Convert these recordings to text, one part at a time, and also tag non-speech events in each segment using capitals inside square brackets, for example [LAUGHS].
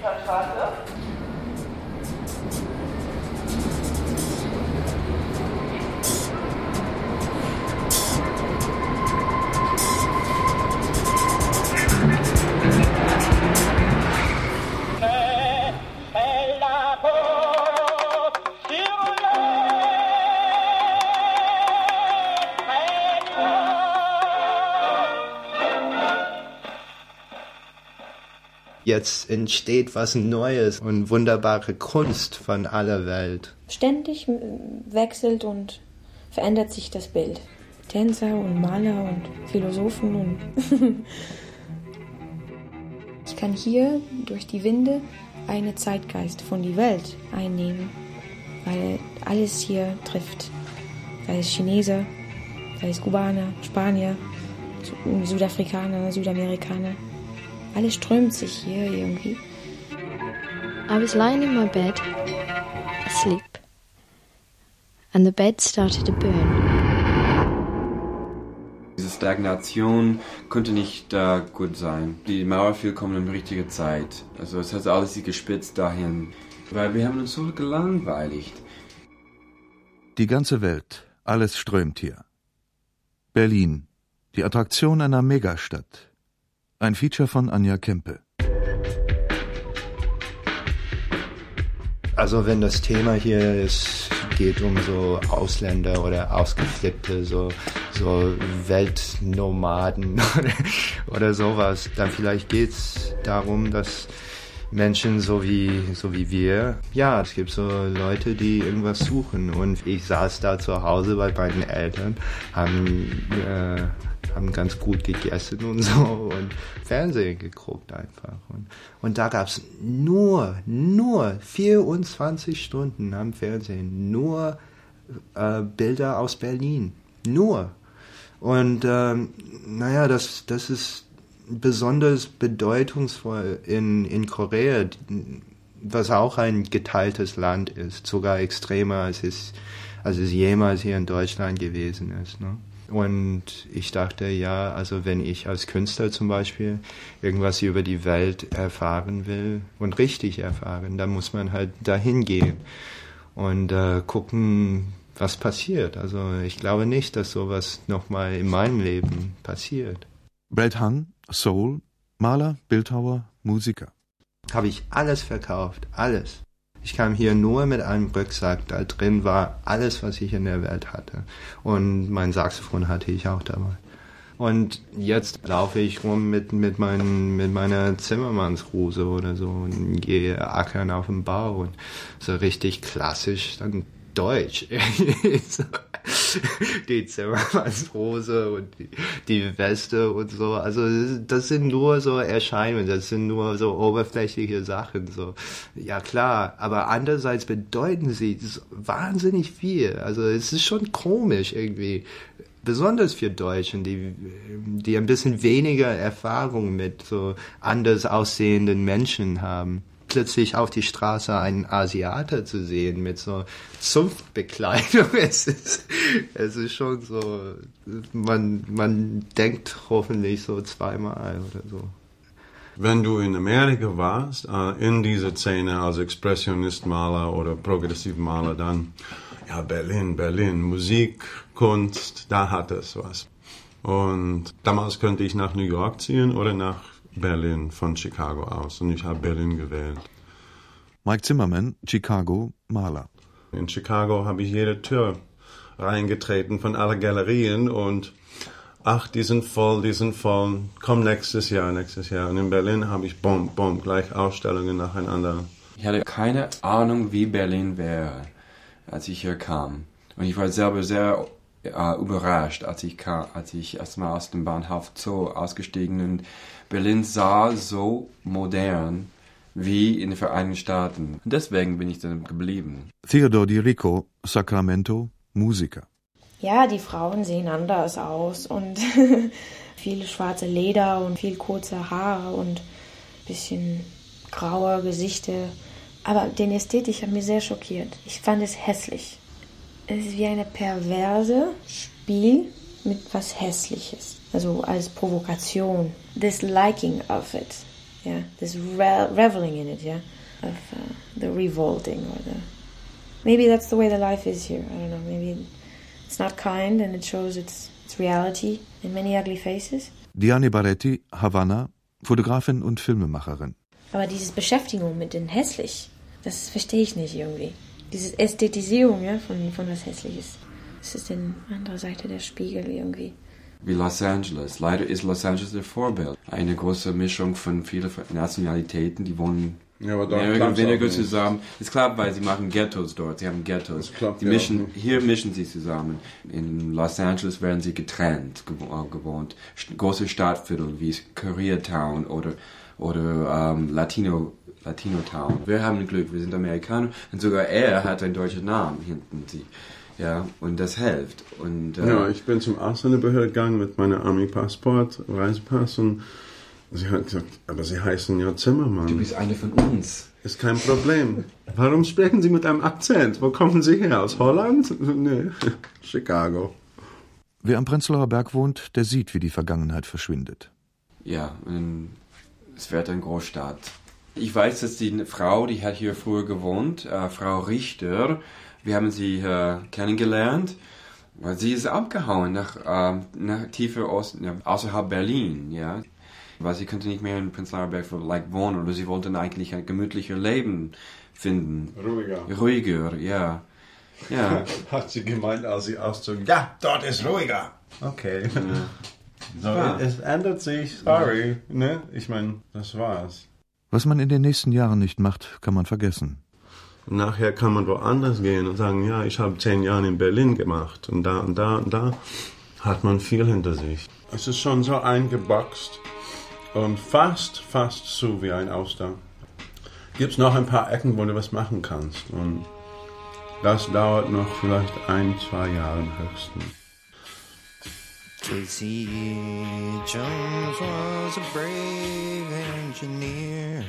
Südstraße. Jetzt entsteht was Neues und wunderbare Kunst von aller Welt. Ständig wechselt und verändert sich das Bild. Tänzer und Maler und Philosophen und [LAUGHS] ich kann hier durch die Winde eine Zeitgeist von der Welt einnehmen, weil alles hier trifft. Sei es Chineser, sei es Kubaner, Spanier, Südafrikaner, Südamerikaner. Alles strömt sich hier irgendwie. I was lying in my bed, asleep, and the bed started to burn. Diese Stagnation könnte nicht äh, gut sein. Die Mauer fiel kommen in die richtige Zeit. Also es hat alles sich gespitzt dahin. Weil wir haben uns so gelangweiligt. Die ganze Welt, alles strömt hier. Berlin, die Attraktion einer Megastadt. Ein Feature von Anja Kempe. Also wenn das Thema hier ist, geht um so Ausländer oder Ausgeflippte, so, so Weltnomaden [LAUGHS] oder, oder sowas, dann vielleicht geht es darum, dass Menschen so wie, so wie wir, ja, es gibt so Leute, die irgendwas suchen und ich saß da zu Hause bei meinen Eltern, haben äh, haben ganz gut gegessen und so und Fernsehen geguckt einfach. Und, und da gab es nur, nur 24 Stunden am Fernsehen, nur äh, Bilder aus Berlin. Nur. Und ähm, naja, das, das ist besonders bedeutungsvoll in, in Korea, was auch ein geteiltes Land ist, sogar extremer als es, als es jemals hier in Deutschland gewesen ist. Ne? Und ich dachte, ja, also wenn ich als Künstler zum Beispiel irgendwas über die Welt erfahren will und richtig erfahren, dann muss man halt dahin gehen und äh, gucken, was passiert. Also ich glaube nicht, dass sowas nochmal in meinem Leben passiert. Brad Hung, Soul, Maler, Bildhauer, Musiker. Habe ich alles verkauft, alles. Ich kam hier nur mit einem Rucksack. Da drin war alles, was ich in der Welt hatte. Und mein Saxophon hatte ich auch dabei. Und jetzt laufe ich rum mit, mit, mein, mit meiner Zimmermannshose oder so und gehe ackern auf dem Bau und so richtig klassisch dann Deutsch. [LAUGHS] [LAUGHS] die Zimmermannshose und die, die Weste und so. Also das sind nur so Erscheinungen, das sind nur so oberflächliche Sachen. So ja klar, aber andererseits bedeuten sie wahnsinnig viel. Also es ist schon komisch irgendwie besonders für Deutschen, die, die ein bisschen weniger Erfahrung mit so anders aussehenden Menschen haben plötzlich auf die Straße einen Asiater zu sehen mit so Zunftbekleidung. [LAUGHS] Es ist, es ist schon so, man, man denkt hoffentlich so zweimal oder so. Wenn du in Amerika warst, äh, in dieser Szene als Expressionist-Maler oder Progressivmaler, dann, ja, Berlin, Berlin, Musik, Kunst, da hat es was. Und damals könnte ich nach New York ziehen oder nach Berlin von Chicago aus und ich habe Berlin gewählt. Mike Zimmerman, Chicago, Maler. In Chicago habe ich jede Tür reingetreten von alle Galerien und ach, die sind voll, die sind voll, komm nächstes Jahr, nächstes Jahr. Und in Berlin habe ich bom, bom, gleich Ausstellungen nacheinander. Ich hatte keine Ahnung, wie Berlin wäre, als ich hier kam. Und ich war selber sehr äh, überrascht, als ich kam, als ich erstmal aus dem Bahnhof Zoo ausgestiegen und Berlin sah so modern wie in den Vereinigten Staaten. Und deswegen bin ich dann geblieben. Theodor Di Rico, Sacramento, Musiker. Ja, die Frauen sehen anders aus und [LAUGHS] viel schwarze Leder und viel kurze Haare und bisschen graue Gesichter. Aber den Ästhetik hat mich sehr schockiert. Ich fand es hässlich. Es ist wie eine perverse Spiel mit was Hässliches. Also als Provokation. This liking of it. yeah, this re reveling in it, yeah, of uh, the revolting or the. Maybe that's the way the life is here. I don't know. Maybe it's not kind and it shows its, its reality in many ugly faces. Diane Baretti, Havanna, Fotografin und Filmemacherin. Aber diese Beschäftigung mit den hässlich, das verstehe ich nicht irgendwie. Diese Ästhetisierung ja, von, von was Hässliches. Das ist die andere Seite der Spiegel irgendwie. Wie Los Angeles. Leider ist Los Angeles der Vorbild. Eine große Mischung von vielen Nationalitäten, die wohnen Ja, aber dort weniger zusammen. Es klappt, weil sie machen Ghettos dort. Sie haben Ghettos. Klappt Die ja mischen, hier mischen sie zusammen. In Los Angeles werden sie getrennt äh, gewohnt. Große Stadtviertel wie Koreatown oder, oder ähm, Latino, Latino Town. Wir haben Glück, wir sind Amerikaner und sogar er hat einen deutschen Namen hinten sie. Ja, und das hilft. Und, äh, Ja, ich bin zum Ausländerbehörde gegangen mit meinem Army-Passport, Reisepass und sie hat gesagt, aber Sie heißen ja Zimmermann. du bist einer von uns. Ist kein Problem. Warum sprechen Sie mit einem Akzent? Wo kommen Sie her? Aus Holland? [LAUGHS] Nee, Chicago. Wer am Prenzlauer Berg wohnt, der sieht, wie die Vergangenheit verschwindet. Ja, und es wird eine Großstadt. Ich weiß, dass die Frau, die hat hier früher gewohnt, äh, Frau Richter, wir haben sie äh, kennengelernt, weil sie ist abgehauen nach, äh, nach tiefer Osten, ja, außerhalb Berlin, ja. Weil sie konnte nicht mehr in Prenzlauer Berg like, wohnen oder sie wollten eigentlich ein gemütlicher Leben finden. Ruhiger. Ruhiger, ja. Ja. [LAUGHS] Hat sie gemeint, als sie auszog, ja, dort ist ruhiger. Okay. [LAUGHS] So, wahr. es ändert sich, sorry. Ne? Ich meine, das war's. Was man in den nächsten Jahren nicht macht, kann man vergessen. Nachher kann man woanders gehen und sagen, ja, ich habe zehn Jahre in Berlin gemacht und da und da und da hat man viel hinter sich. Es ist schon so eingeboxt und fast, fast so wie ein Auster. Gibt es noch ein paar Ecken, wo du was machen kannst und das dauert noch vielleicht ein, zwei Jahre im höchsten. Casey Jones was a brave engineer.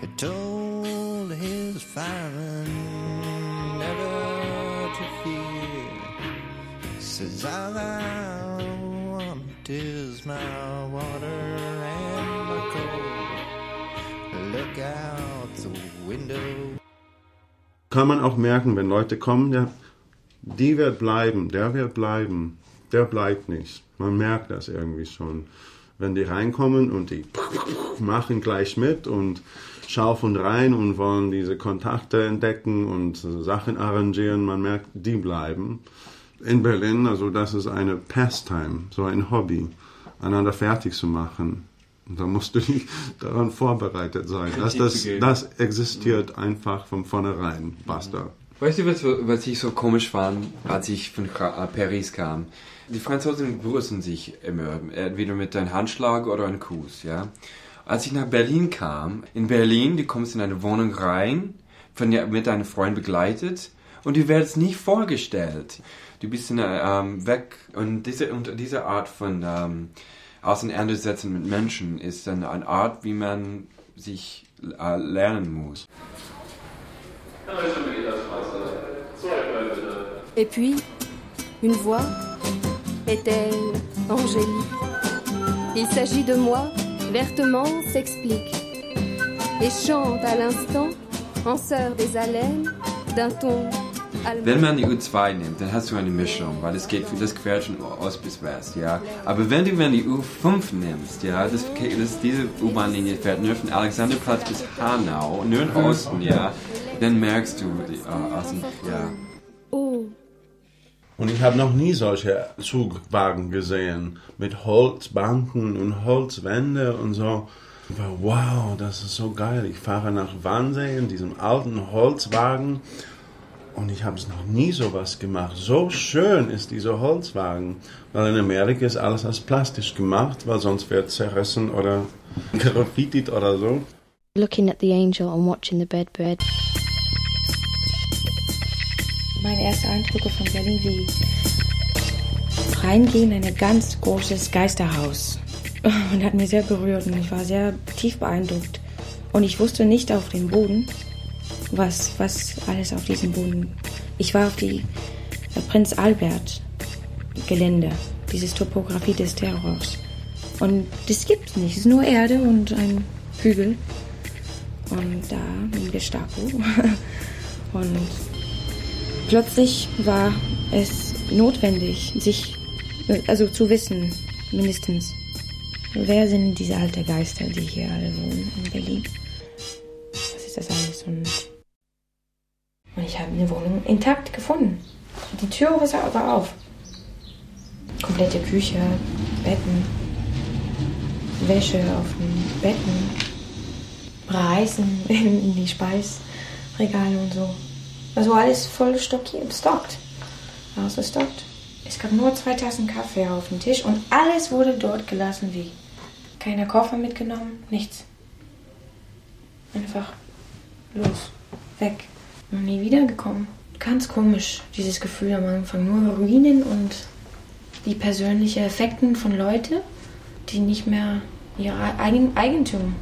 He told his firemen never to fear. Says all I want is my water and my coal. Look out the window. kann man auch merken, wenn Leute kommen, der, die wird bleiben, der wird bleiben, der bleibt nicht. Man merkt das irgendwie schon. Wenn die reinkommen und die machen gleich mit und schaufeln rein und wollen diese Kontakte entdecken und Sachen arrangieren, man merkt, die bleiben. In Berlin, also das ist eine Pastime, so ein Hobby, einander fertig zu machen. Und da musst du [LAUGHS] daran vorbereitet sein. Das, Prinzip das, das existiert einfach von vornherein. Basta. Weißt du, was, was ich so komisch fand, als ich von äh, Paris kam? Die Franzosen grüßen sich immer, entweder mit einem Handschlag oder einem Kuss, ja. Als ich nach Berlin kam, in Berlin, du kommst in eine Wohnung rein, von mit deinem Freund begleitet, und du wirst nicht vorgestellt. Du bist in, ähm, weg, und diese, und diese Art von ähm, Auseinandersetzen mit Menschen ist dann eine Art, wie man sich äh, lernen muss. Et puis, une voix est-elle angélique Il s'agit de moi, vertement s'explique et chante à l'instant, en sœur des haleines, d'un ton. Wenn man die U2 nimmt, dann hast du eine Mischung, weil es geht das Quert von Ost bis West, ja. Aber wenn du wenn die U5 nimmst, ja, das, das diese U-Bahn-Linie fährt nur von Alexanderplatz bis Hanau, nur im Osten, ja, dann merkst du, die, aus dem, ja. Oh, Und ich habe noch nie solche Zugwagen gesehen mit Holzbanken und Holzwände und so. Ich war, wow, das ist so geil. Ich fahre nach Wannsee in diesem alten Holzwagen und ich habe es noch nie sowas gemacht. So schön ist dieser Holzwagen, weil in Amerika ist alles aus Plastik gemacht, weil sonst wird zerrissen oder [LAUGHS] graffitit oder so. Looking at the angel and watching the bed bird. Meine ersten Eindrücke von Berlin wie reingehen in ein ganz großes Geisterhaus. [LAUGHS] Und hat mir sehr berührt und ich war sehr tief beeindruckt. Und ich wusste nicht auf dem Boden, was, was alles auf diesem Boden. Ich war auf die äh, Prinz Albert Gelände, dieses Topografie des Terrors. Und das gibt's nicht. Es ist nur Erde und ein Hügel. Und da im Gestapo. [LAUGHS] Und plötzlich war es notwendig, sich, also zu wissen, mindestens, wer sind diese alten Geister, die hier alle wohnen in Berlin. Was ist das alles? Und, und ich habe eine Wohnung intakt gefunden. Die Tür war auf. Komplette Küche, Betten, Wäsche auf den Betten, Reisen [LAUGHS] in die Speisregale und so. Also alles voll stockiert, stockt. Ausgestockt. Es gab nur zwei Tassen Kaffee auf dem Tisch und alles wurde dort gelassen wie. Keiner Koffer mitgenommen, nichts. Einfach los, weg. Und nie wiedergekommen. Ganz komisch, dieses Gefühl am Anfang. Nur Ruinen und die persönlichen Effekten von Leuten, die nicht mehr ihr Eigen Eigentum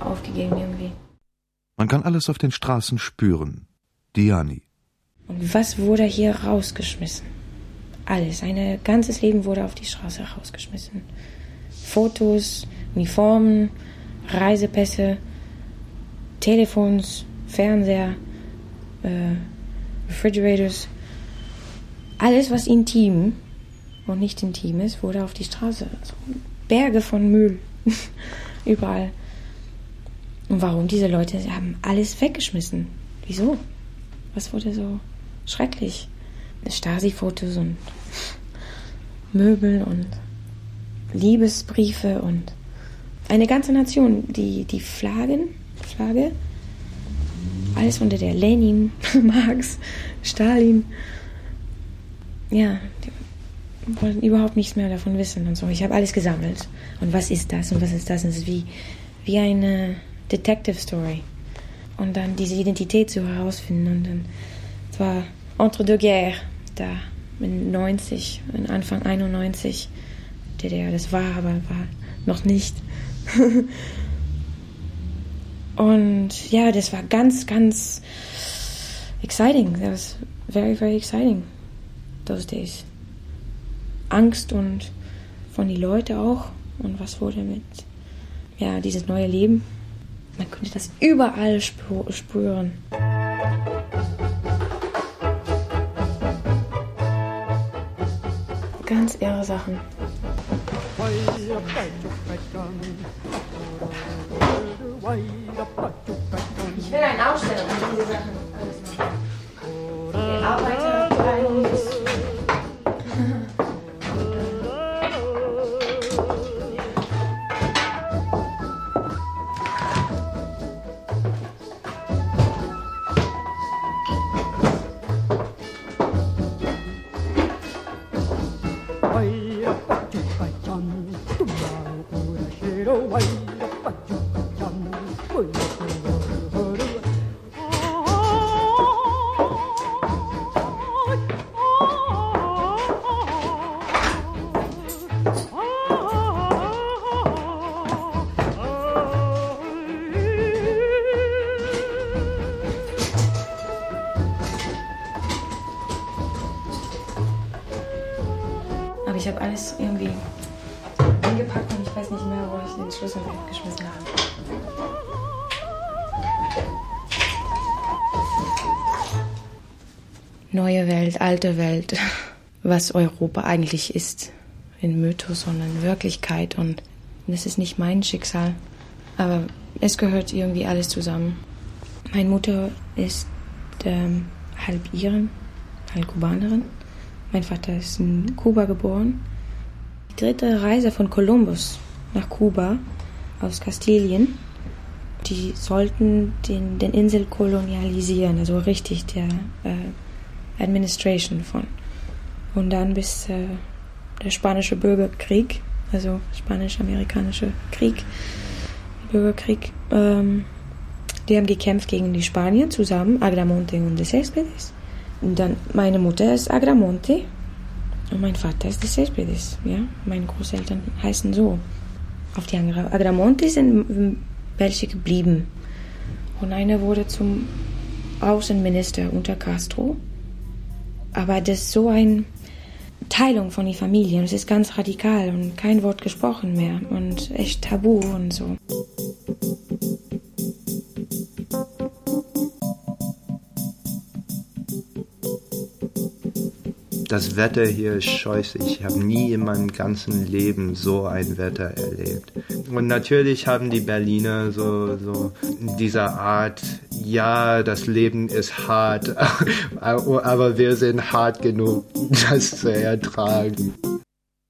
aufgegeben irgendwie. Man kann alles auf den Straßen spüren. Diani. Und was wurde hier rausgeschmissen? Alles. Ein ganzes Leben wurde auf die Straße rausgeschmissen. Fotos, Uniformen, Reisepässe, Telefons, Fernseher, äh, Refrigerators. Alles, was intim und nicht intim ist, wurde auf die Straße. Also Berge von Müll. [LAUGHS] Überall. Und warum? Diese Leute haben alles weggeschmissen. Wieso? Was wurde so schrecklich? Stasi-Fotos und Möbel und Liebesbriefe und eine ganze Nation, die, die Flaggen, Flagge, alles unter der Lenin, [LAUGHS] Marx, Stalin. Ja, die wollten überhaupt nichts mehr davon wissen und so. Ich habe alles gesammelt. Und was ist das und was ist das? Und es ist wie, wie eine Detective Story. Und dann diese Identität zu herausfinden. Und dann, es war entre deux guerres, da in 90, in Anfang 91. DDR, das war aber war noch nicht. [LAUGHS] Und ja, das war ganz, ganz exciting. That was very, very exciting those days. Angst und von den Leuten auch. Und was wurde mit, ja, dieses neue Leben. Man könnte das überall spüren. Ganz irre Sachen. Ich will eine Ausstellung mit diese Sachen alles machen. Die Arbeiter, ich habe alles irgendwie eingepackt und ich weiß nicht mehr, wo ich den Schlüssel weggeschmissen habe. Neue Welt, alte Welt, was Europa eigentlich ist. In Mythos in Wirklichkeit. Und das ist nicht mein Schicksal. Aber es gehört irgendwie alles zusammen. Meine Mutter ist ähm, halb Iren, halb Kubanerin. Mein Vater ist in Kuba geboren. Die dritte Reise von Kolumbus nach Kuba aus Kastilien. Die sollten den, den Insel kolonialisieren, also richtig der äh, Administration von. Und dann bis äh, der spanische Bürgerkrieg, also spanisch-amerikanische Krieg, Bürgerkrieg, ähm, die haben gekämpft gegen die Spanier zusammen, Agramonte und de Céspedes. Und dann, meine Mutter ist Agramonte und mein Vater ist de Céspedes, ja. Meine Großeltern heißen so. Auf die Agramonte sind welche geblieben. Und einer wurde zum Außenminister unter Castro. Aber das ist so eine Teilung von der Familie es ist ganz radikal und kein Wort gesprochen mehr und echt tabu und so. Das Wetter hier ist scheußlich. Ich habe nie in meinem ganzen Leben so ein Wetter erlebt. Und natürlich haben die Berliner so, so dieser Art, ja, das Leben ist hart, [LAUGHS] aber wir sind hart genug, [LAUGHS] das zu ertragen.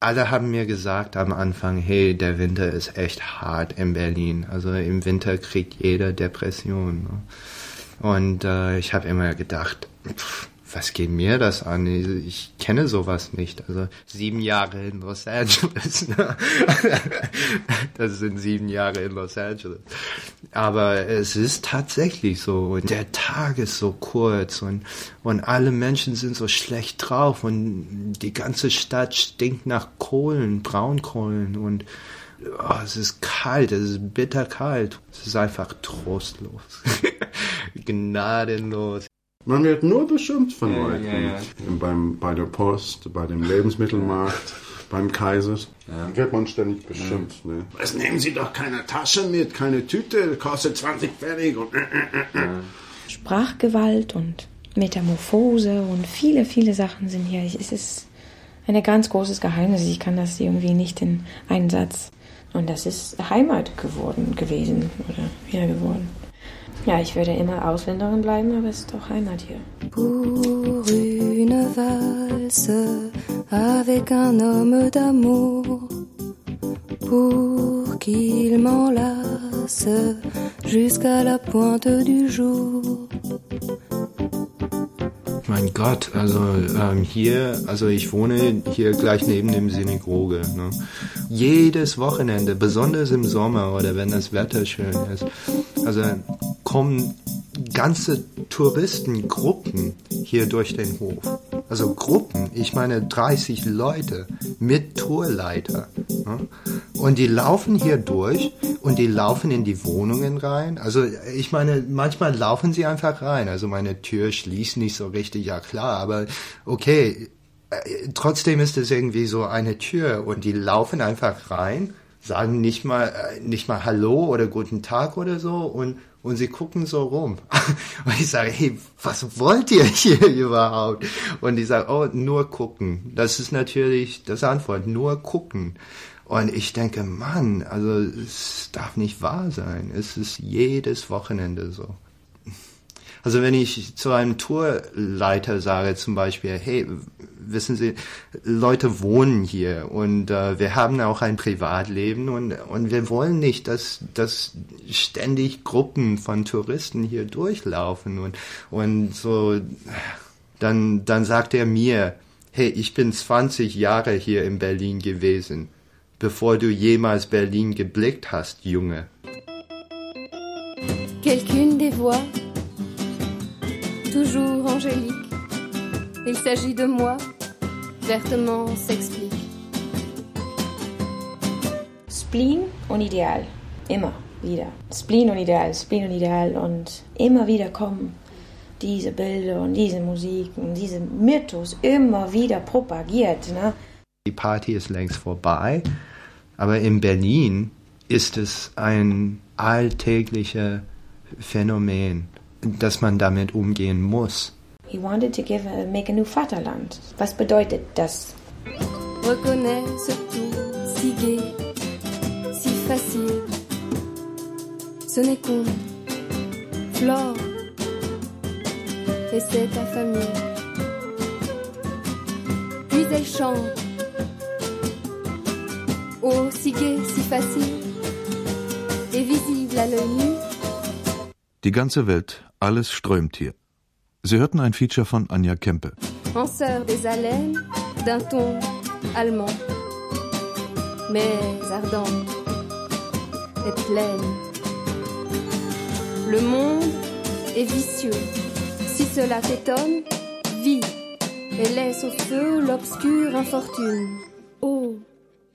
Alle haben mir gesagt am Anfang, hey, der Winter ist echt hart in Berlin. Also im Winter kriegt jeder Depression. Ne? Und äh, ich habe immer gedacht, pff, was geht mir das an? Ich kenne sowas nicht. Also sieben Jahre in Los Angeles. [LAUGHS] Ne? das sind sieben Jahre in Los Angeles. Aber es ist tatsächlich so. Und der Tag ist so kurz und, und alle Menschen sind so schlecht drauf und die ganze Stadt stinkt nach Kohlen, Braunkohlen und oh, es ist kalt, es ist bitterkalt. Es ist einfach trostlos. [LAUGHS] Gnadenlos. Man wird nur beschimpft von ja, Leuten. Ja, ja. Beim, bei der Post, bei dem Lebensmittelmarkt, beim Kaiser. Ja. Wird man ständig beschimpft. Ne? Es nehmen Sie doch keine Tasche mit, keine Tüte, kostet 20 Pfennig. Und, äh, äh, äh. Sprachgewalt und Metamorphose und viele, viele Sachen sind hier. Es ist ein ganz großes Geheimnis. Ich kann das irgendwie nicht in einen Satz. Und das ist Heimat geworden, gewesen oder wieder geworden. Ja, ich werde immer Ausländerin bleiben, aber es ist doch Heimat hier. Pour une valse avec un homme d'amour Pour qu'il m'enlace jusqu'à la pointe du jour mein Gott, also ähm, hier, also ich wohne hier gleich neben dem Synagoge. Ne? Jedes Wochenende, besonders im Sommer oder wenn das Wetter schön ist, also kommen ganze Touristengruppen hier durch den Hof. Also Gruppen, ich meine 30 Leute mit Tourleiter. Und die laufen hier durch und die laufen in die Wohnungen rein. Also ich meine, manchmal laufen sie einfach rein. Also meine Tür schließt nicht so richtig, ja klar, aber okay, äh, trotzdem ist es irgendwie so eine Tür und die laufen einfach rein, sagen nicht mal, äh, nicht mal Hallo oder Guten Tag oder so und und sie gucken so rum. [LAUGHS] Und ich sage, hey, was wollt ihr hier [LAUGHS] überhaupt? Und die sagen, oh, nur gucken. Das ist natürlich das Antwort, nur gucken. Und ich denke, Mann, also es darf nicht wahr sein. Es ist jedes Wochenende so. Also wenn ich zu einem Tourleiter sage zum Beispiel, hey, wissen Sie, Leute wohnen hier und äh, wir haben auch ein Privatleben und, und wir wollen nicht, dass, dass ständig Gruppen von Touristen hier durchlaufen und, und so, dann, dann sagt er mir, hey, ich bin 20 Jahre hier in Berlin gewesen, bevor du jemals Berlin geblickt hast, Junge. Quelqu'une des voix toujours angélique. Il s'agit de moi, vertement s'explique. Spleen und Ideal, immer wieder. Spleen und Ideal, Spleen und Ideal und immer wieder kommen diese Bilder und diese Musik und diese Mythos immer wieder propagiert. Ne? Die Party ist längst vorbei, aber in Berlin ist es ein alltägliches Phänomen dass man damit umgehen muss. He wanted to give a, make a new Vaterland. Was bedeutet das? Reconnais tout, si gai, si facile. Ce n'est qu'une Flore, et c'est ta famille. Puis elle chante. Oh, si gai, si facile, et visible à l'œil nu. Die ganze Welt alles strömt hier. Sie hörten ein Feature von Anja Kempe. Penseur des haleines d'un ton allemand, mais ardent et pleine. Le monde est vicieux. Si cela t'étonne, vis et laisse au feu l'obscure infortune.